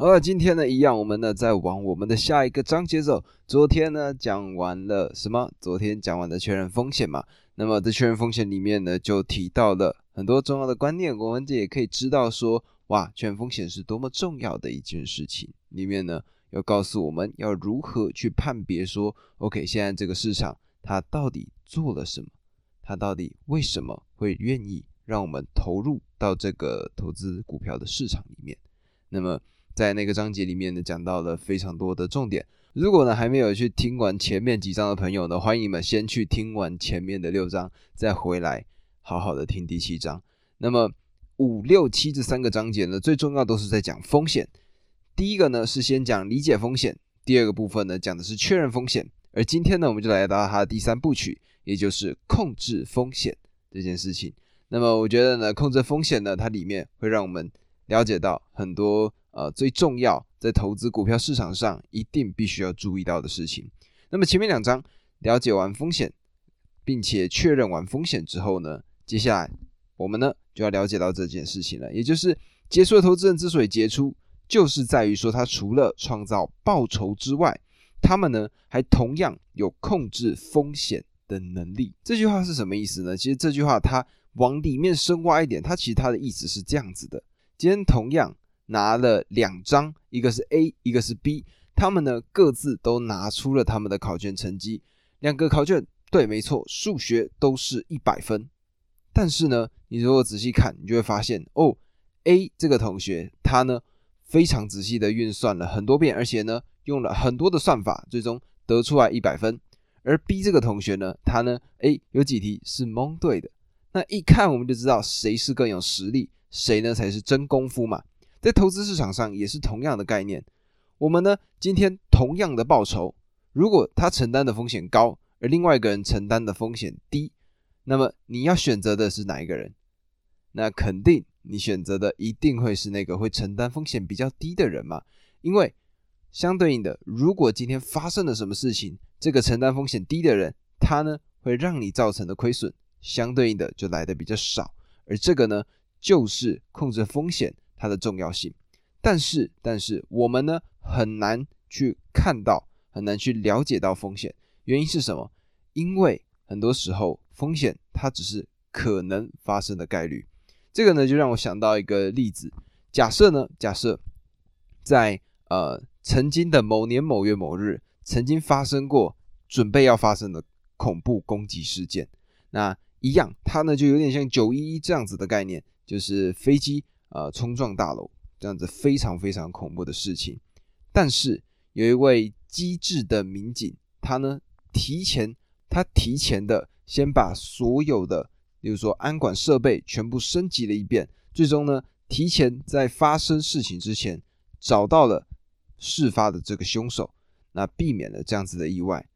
好，今天呢一样，我们呢再往我们的下一个章节走。昨天呢讲完了什么？昨天讲完的确认风险嘛。那么在确认风险里面呢，就提到了很多重要的观念。我们这也可以知道说，哇，确认风险是多么重要的一件事情。里面呢要告诉我们要如何去判别说，OK，现在这个市场它到底做了什么？它到底为什么会愿意让我们投入到这个投资股票的市场里面？那么在那个章节里面呢，讲到了非常多的重点。如果呢还没有去听完前面几章的朋友呢，欢迎你们先去听完前面的六章，再回来好好的听第七章。那么五六七这三个章节呢，最重要都是在讲风险。第一个呢是先讲理解风险，第二个部分呢讲的是确认风险。而今天呢，我们就来到它的第三部曲。也就是控制风险这件事情。那么我觉得呢，控制风险呢，它里面会让我们了解到很多呃最重要在投资股票市场上一定必须要注意到的事情。那么前面两章了解完风险，并且确认完风险之后呢，接下来我们呢就要了解到这件事情了，也就是杰出的投资人之所以杰出，就是在于说他除了创造报酬之外，他们呢还同样有控制风险。的能力，这句话是什么意思呢？其实这句话它往里面深挖一点，它其实它的意思是这样子的：今天同样拿了两张，一个是 A，一个是 B，他们呢各自都拿出了他们的考卷成绩，两个考卷对，没错，数学都是一百分。但是呢，你如果仔细看，你就会发现哦，A 这个同学他呢非常仔细的运算了很多遍，而且呢用了很多的算法，最终得出来一百分。而 B 这个同学呢，他呢，哎，有几题是蒙对的。那一看我们就知道谁是更有实力，谁呢才是真功夫嘛。在投资市场上也是同样的概念。我们呢，今天同样的报酬，如果他承担的风险高，而另外一个人承担的风险低，那么你要选择的是哪一个人？那肯定你选择的一定会是那个会承担风险比较低的人嘛。因为相对应的，如果今天发生了什么事情，这个承担风险低的人，他呢会让你造成的亏损相对应的就来的比较少，而这个呢就是控制风险它的重要性。但是，但是我们呢很难去看到，很难去了解到风险，原因是什么？因为很多时候风险它只是可能发生的概率。这个呢就让我想到一个例子，假设呢，假设在呃曾经的某年某月某日。曾经发生过准备要发生的恐怖攻击事件，那一样，它呢就有点像九一一这样子的概念，就是飞机呃冲撞大楼这样子非常非常恐怖的事情。但是有一位机智的民警，他呢提前他提前的先把所有的，比如说安管设备全部升级了一遍，最终呢提前在发生事情之前找到了事发的这个凶手。那避免了这样子的意外，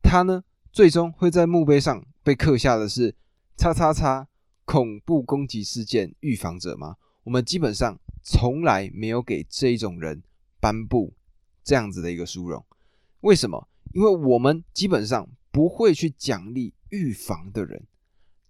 他呢最终会在墓碑上被刻下的是“叉叉叉恐怖攻击事件预防者”吗？我们基本上从来没有给这种人颁布这样子的一个殊荣。为什么？因为我们基本上不会去奖励预防的人，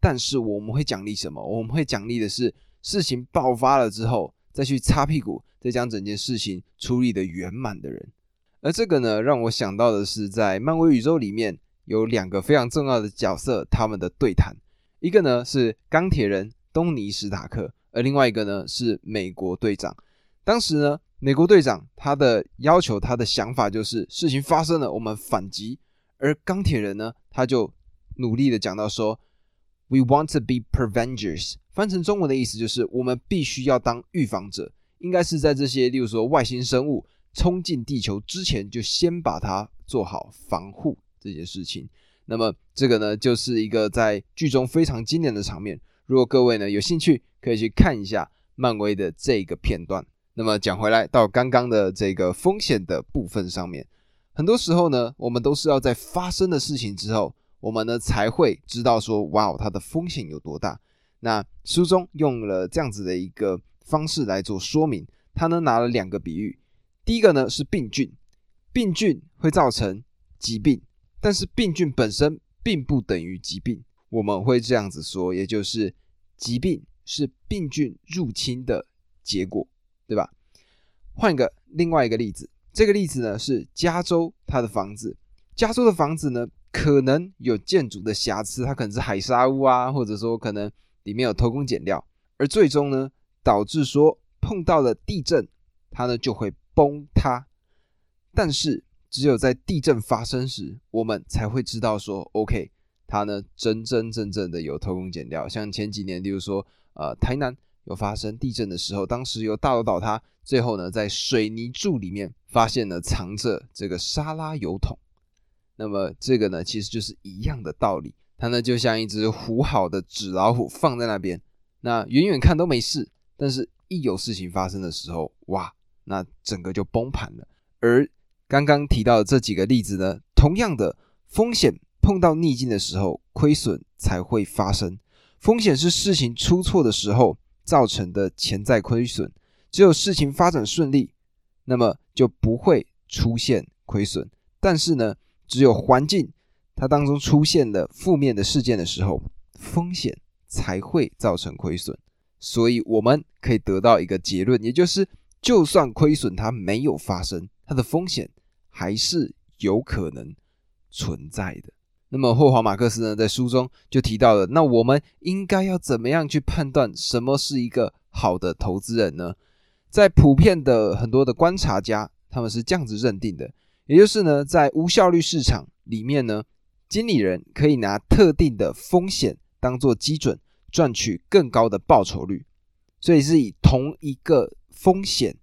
但是我们会奖励什么？我们会奖励的是事情爆发了之后再去擦屁股，再将整件事情处理的圆满的人。而这个呢，让我想到的是，在漫威宇宙里面有两个非常重要的角色，他们的对谈，一个呢是钢铁人东尼史塔克，而另外一个呢是美国队长。当时呢，美国队长他的要求，他的想法就是事情发生了，我们反击；而钢铁人呢，他就努力的讲到说，We want to be prevengers。翻成中文的意思就是，我们必须要当预防者，应该是在这些，例如说外星生物。冲进地球之前，就先把它做好防护这件事情。那么这个呢，就是一个在剧中非常经典的场面。如果各位呢有兴趣，可以去看一下漫威的这个片段。那么讲回来，到刚刚的这个风险的部分上面，很多时候呢，我们都是要在发生的事情之后，我们呢才会知道说，哇哦，它的风险有多大。那书中用了这样子的一个方式来做说明，他呢拿了两个比喻。第一个呢是病菌，病菌会造成疾病，但是病菌本身并不等于疾病。我们会这样子说，也就是疾病是病菌入侵的结果，对吧？换一个另外一个例子，这个例子呢是加州它的房子，加州的房子呢可能有建筑的瑕疵，它可能是海沙屋啊，或者说可能里面有偷工减料，而最终呢导致说碰到了地震，它呢就会崩塌。但是只有在地震发生时，我们才会知道说，OK，它呢真真正正的有偷工减料。像前几年，例如说呃台南。有发生地震的时候，当时有大楼倒塌，最后呢，在水泥柱里面发现了藏着这个沙拉油桶。那么这个呢，其实就是一样的道理，它呢就像一只糊好的纸老虎放在那边，那远远看都没事，但是一有事情发生的时候，哇，那整个就崩盘了。而刚刚提到的这几个例子呢，同样的风险碰到逆境的时候，亏损才会发生。风险是事情出错的时候。造成的潜在亏损，只有事情发展顺利，那么就不会出现亏损。但是呢，只有环境它当中出现了负面的事件的时候，风险才会造成亏损。所以我们可以得到一个结论，也就是就算亏损它没有发生，它的风险还是有可能存在的。那么霍华马克思呢，在书中就提到了，那我们应该要怎么样去判断什么是一个好的投资人呢？在普遍的很多的观察家，他们是这样子认定的，也就是呢，在无效率市场里面呢，经理人可以拿特定的风险当做基准，赚取更高的报酬率，所以是以同一个风险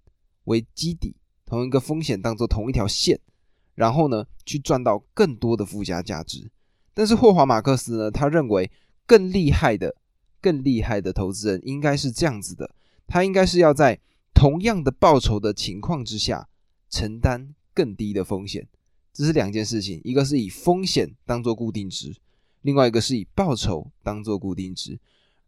为基底，同一个风险当做同一条线，然后呢，去赚到更多的附加价值。但是霍华马克思呢？他认为更厉害的、更厉害的投资人应该是这样子的：他应该是要在同样的报酬的情况之下，承担更低的风险。这是两件事情，一个是以风险当做固定值，另外一个是以报酬当做固定值。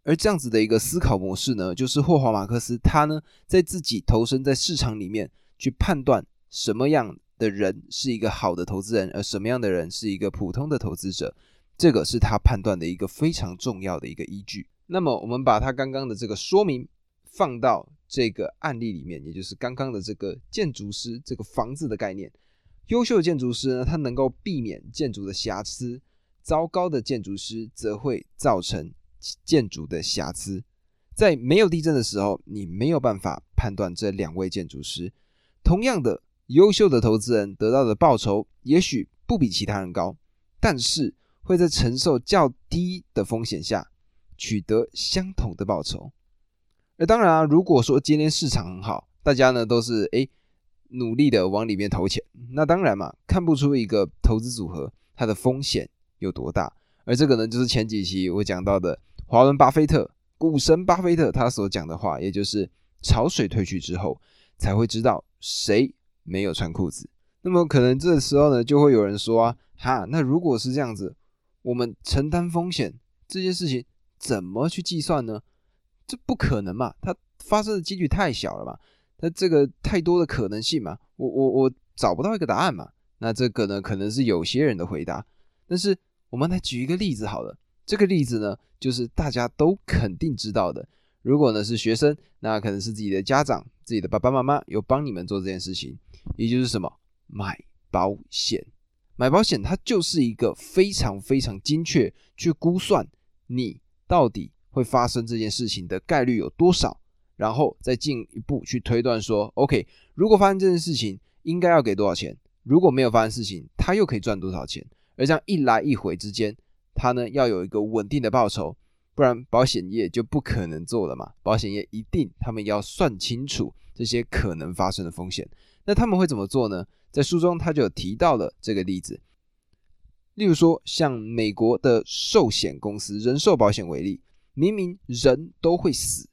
而这样子的一个思考模式呢，就是霍华马克思他呢在自己投身在市场里面去判断什么样。的人是一个好的投资人，而什么样的人是一个普通的投资者，这个是他判断的一个非常重要的一个依据。那么，我们把他刚刚的这个说明放到这个案例里面，也就是刚刚的这个建筑师这个房子的概念。优秀的建筑师呢，他能够避免建筑的瑕疵；糟糕的建筑师则会造成建筑的瑕疵。在没有地震的时候，你没有办法判断这两位建筑师。同样的。优秀的投资人得到的报酬也许不比其他人高，但是会在承受较低的风险下取得相同的报酬。而当然啊，如果说今天市场很好，大家呢都是诶努力的往里面投钱，那当然嘛，看不出一个投资组合它的风险有多大。而这个呢，就是前几期我讲到的华伦巴菲特股神巴菲特他所讲的话，也就是潮水退去之后才会知道谁。没有穿裤子，那么可能这时候呢，就会有人说啊，哈，那如果是这样子，我们承担风险这件事情怎么去计算呢？这不可能嘛，它发生的几率太小了嘛，它这个太多的可能性嘛，我我我找不到一个答案嘛。那这个呢，可能是有些人的回答，但是我们来举一个例子好了，这个例子呢，就是大家都肯定知道的。如果呢是学生，那可能是自己的家长、自己的爸爸妈妈有帮你们做这件事情，也就是什么买保险。买保险它就是一个非常非常精确去估算你到底会发生这件事情的概率有多少，然后再进一步去推断说，OK，如果发生这件事情应该要给多少钱，如果没有发生事情，它又可以赚多少钱，而这样一来一回之间，它呢要有一个稳定的报酬。不然保险业就不可能做了嘛？保险业一定他们要算清楚这些可能发生的风险。那他们会怎么做呢？在书中他就有提到了这个例子，例如说像美国的寿险公司人寿保险为例，明明人都会死，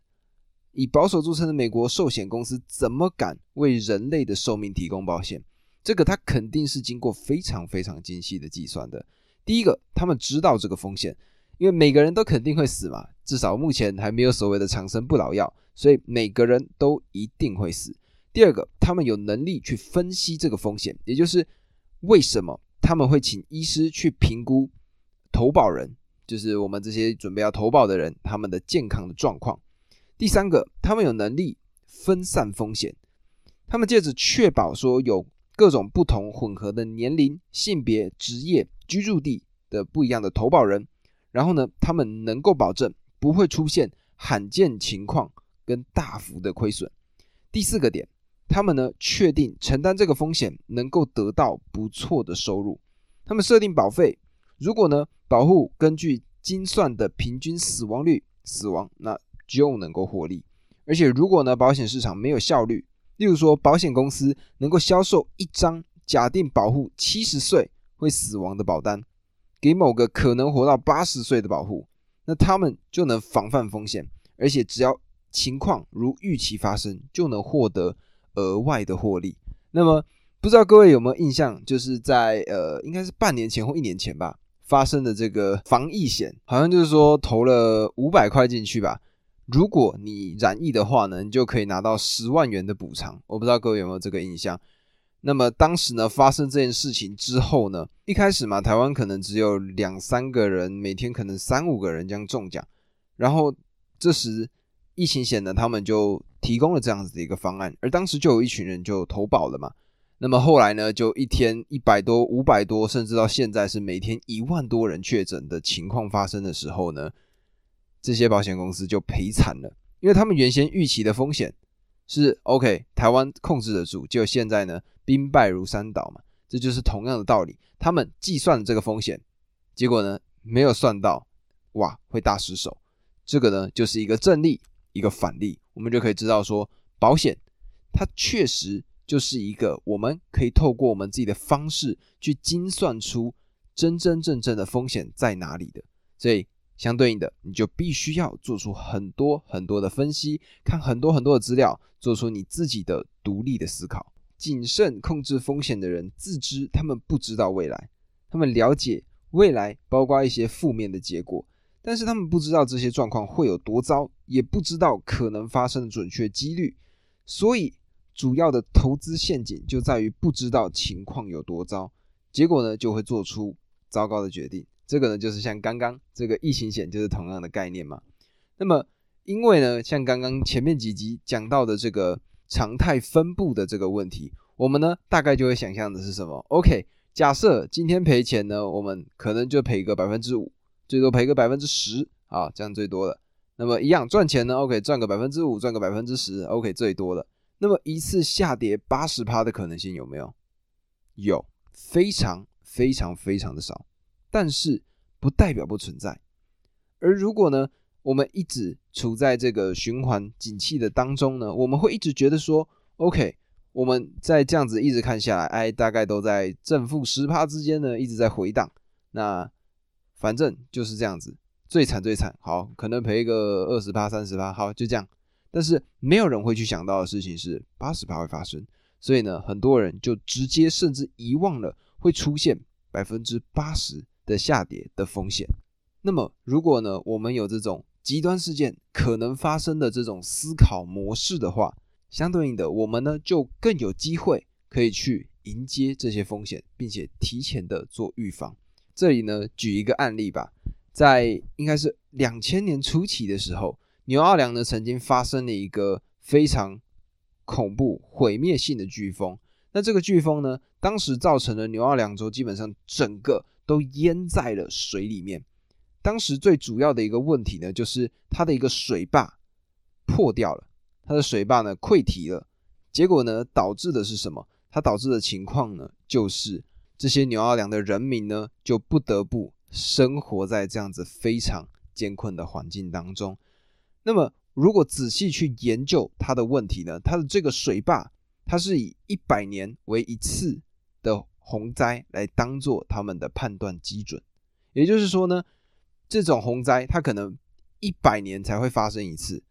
以保守著称的美国寿险公司怎么敢为人类的寿命提供保险？这个他肯定是经过非常非常精细的计算的。第一个，他们知道这个风险。因为每个人都肯定会死嘛，至少目前还没有所谓的长生不老药，所以每个人都一定会死。第二个，他们有能力去分析这个风险，也就是为什么他们会请医师去评估投保人，就是我们这些准备要投保的人他们的健康的状况。第三个，他们有能力分散风险，他们借着确保说有各种不同混合的年龄、性别、职业、居住地的不一样的投保人，然后呢，他们能够保证不会出现罕见情况跟大幅的亏损。第四个点，他们呢确定承担这个风险能够得到不错的收入。他们设定保费，如果呢保护根据精算的平均死亡率死亡，那就能够获利。而且如果呢保险市场没有效率，例如说，保险公司能够销售一张假定保护七十岁会死亡的保单，给某个可能活到八十岁的保护，那他们就能防范风险，而且只要情况如预期发生，就能获得额外的获利。那么，不知道各位有没有印象，就是在呃，应该是半年前或一年前吧，发生的这个防疫险，好像就是说投了五百块进去吧。如果你染疫的话呢，你就可以拿到十万元的补偿。我不知道各位有没有这个印象。那么当时呢，发生这件事情之后呢，一开始嘛，台湾可能只有两三个人，每天可能三五个人这样中奖。然后这时疫情险呢，他们就提供了这样子的一个方案，而当时就有一群人就投保了嘛。那么后来呢，就一天一百多、五百多，甚至到现在是每天一万多人确诊的情况发生的时候呢。这些保险公司就赔惨了，因为他们原先预期的风险是 OK，台湾控制得住，就现在呢兵败如山倒嘛，这就是同样的道理。他们计算这个风险，结果呢没有算到，哇，会大失手。这个呢就是一个正例，一个反例，我们就可以知道说，保险它确实就是一个我们可以透过我们自己的方式去精算出真真正正的风险在哪里的，所以。相对应的，你就必须要做出很多很多的分析，看很多很多的资料，做出你自己的独立的思考。谨慎控制风险的人自知，他们不知道未来，他们了解未来，包括一些负面的结果，但是他们不知道这些状况会有多糟，也不知道可能发生的准确几率。所以，主要的投资陷阱就在于不知道情况有多糟，结果呢，就会做出糟糕的决定。这个呢，就是像刚刚这个疫情险，就是同样的概念嘛。那么，因为呢，像刚刚前面几集讲到的这个常态分布的这个问题，我们呢大概就会想象的是什么？OK，假设今天赔钱呢，我们可能就赔个百分之五，最多赔个百分之十啊，这样最多了。那么一样赚钱呢？OK，赚个百分之五，赚个百分之十，OK，最多了。那么一次下跌八十趴的可能性有没有？有，非常非常非常的少。但是不代表不存在，而如果呢，我们一直处在这个循环景气的当中呢，我们会一直觉得说，OK，我们在这样子一直看下来，哎，大概都在正负十趴之间呢，一直在回荡。那反正就是这样子，最惨最惨，好，可能赔个二十趴、三十趴，好，就这样。但是没有人会去想到的事情是八十趴会发生，所以呢，很多人就直接甚至遗忘了会出现百分之八十。的下跌的风险。那么，如果呢，我们有这种极端事件可能发生的这种思考模式的话，相对应的，我们呢就更有机会可以去迎接这些风险，并且提前的做预防。这里呢，举一个案例吧，在应该是两千年初期的时候，牛二良呢曾经发生了一个非常恐怖、毁灭性的飓风。那这个飓风呢，当时造成了牛二良州基本上整个。都淹在了水里面。当时最主要的一个问题呢，就是它的一个水坝破掉了，它的水坝呢溃堤了。结果呢，导致的是什么？它导致的情况呢，就是这些牛二良的人民呢，就不得不生活在这样子非常艰困的环境当中。那么，如果仔细去研究它的问题呢，它的这个水坝，它是以一百年为一次的。洪灾来当做他们的判断基准，也就是说呢，这种洪灾它可能一百年才会发生一次。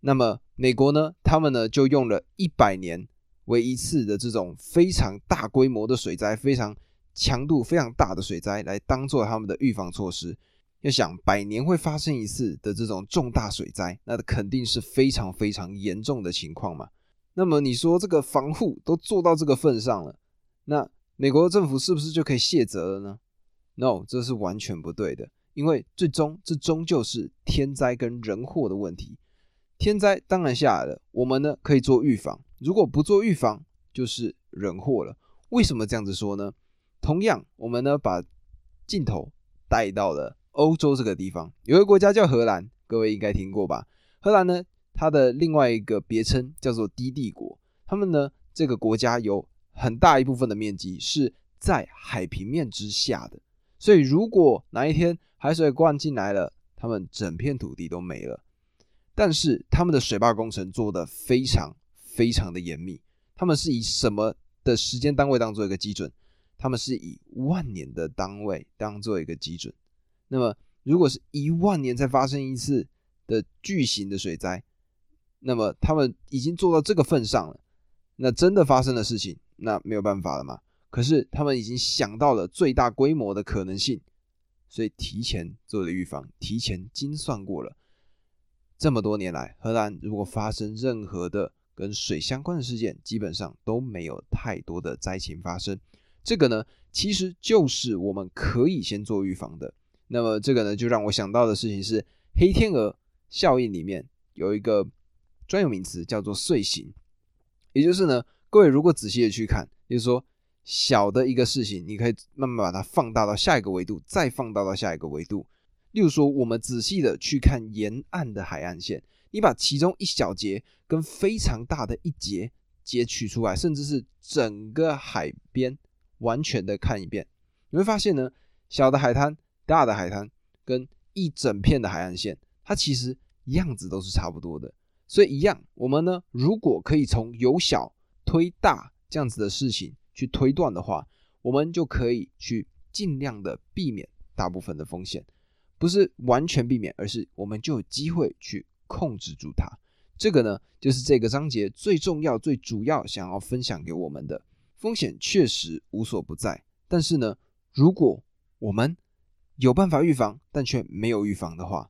那么美国呢，他们呢就用了一百年为一次的这种非常大规模的水灾，非常强度非常大的水灾来当做他们的预防措施。要想百年会发生一次的这种重大水灾，那肯定是非常非常严重的情况嘛。那么你说这个防护都做到这个份上了，那？美国政府是不是就可以卸责了呢？No，这是完全不对的，因为最终这终究是天灾跟人祸的问题。天灾当然下来了，我们呢可以做预防，如果不做预防，就是人祸了。为什么这样子说呢？同样，我们呢把镜头带到了欧洲这个地方，有个国家叫荷兰，各位应该听过吧？荷兰呢，它的另外一个别称叫做低地国，他们呢这个国家有很大一部分的面积是在海平面之下的，所以如果哪一天海水灌进来了，他们整片土地都没了。但是他们的水坝工程做得非常非常的严密，他们是以什么的时间单位当做一个基准？他们是以万年的单位当做一个基准。那么如果是一万年才发生一次的巨型的水灾，那么他们已经做到这个份上了。那真的发生的事情，那没有办法了嘛？可是他们已经想到了最大规模的可能性，所以提前做了预防，提前精算过了。这么多年来，荷兰如果发生任何的跟水相关的事件，基本上都没有太多的灾情发生。这个呢，其实就是我们可以先做预防的。那么这个呢，就让我想到的事情是黑天鹅效应里面有一个专有名词叫做碎形，也就是呢，各位如果仔细的去看，就是说小的一个事情，你可以慢慢把它放大到下一个维度，再放大到下一个维度。例如说，我们仔细的去看沿岸的海岸线，你把其中一小节跟非常大的一节截取出来，甚至是整个海边完全的看一遍，你会发现呢，小的海滩、大的海滩跟一整片的海岸线，它其实样子都是差不多的。所以一样，我们呢，如果可以从由小推大这样子的事情去推断的话，我们就可以去尽量的避免大部分的风险。不是完全避免，而是我们就有机会去控制住它。这个呢，就是这个章节最重要、最主要想要分享给我们的。风险确实无所不在，但是呢，如果我们有办法预防，但却没有预防的话，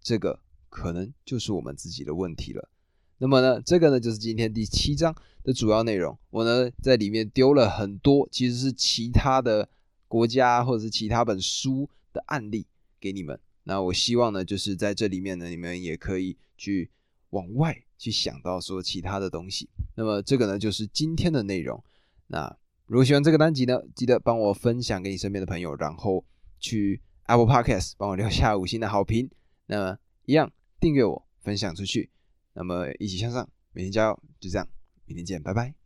这个可能就是我们自己的问题了。那么呢，这个呢，就是今天第七章的主要内容。我呢，在里面丢了很多，其实是其他的国家或者是其他本书的案例。给你们，那我希望呢，就是在这里面呢，你们也可以去往外去想到说其他的东西。那么这个呢，就是今天的内容。那如果喜欢这个单集呢，记得帮我分享给你身边的朋友，然后去 Apple Podcast 帮我留下五星的好评。那么一样订阅我，分享出去。那么一起向上，每天加油，就这样，明天见，拜拜。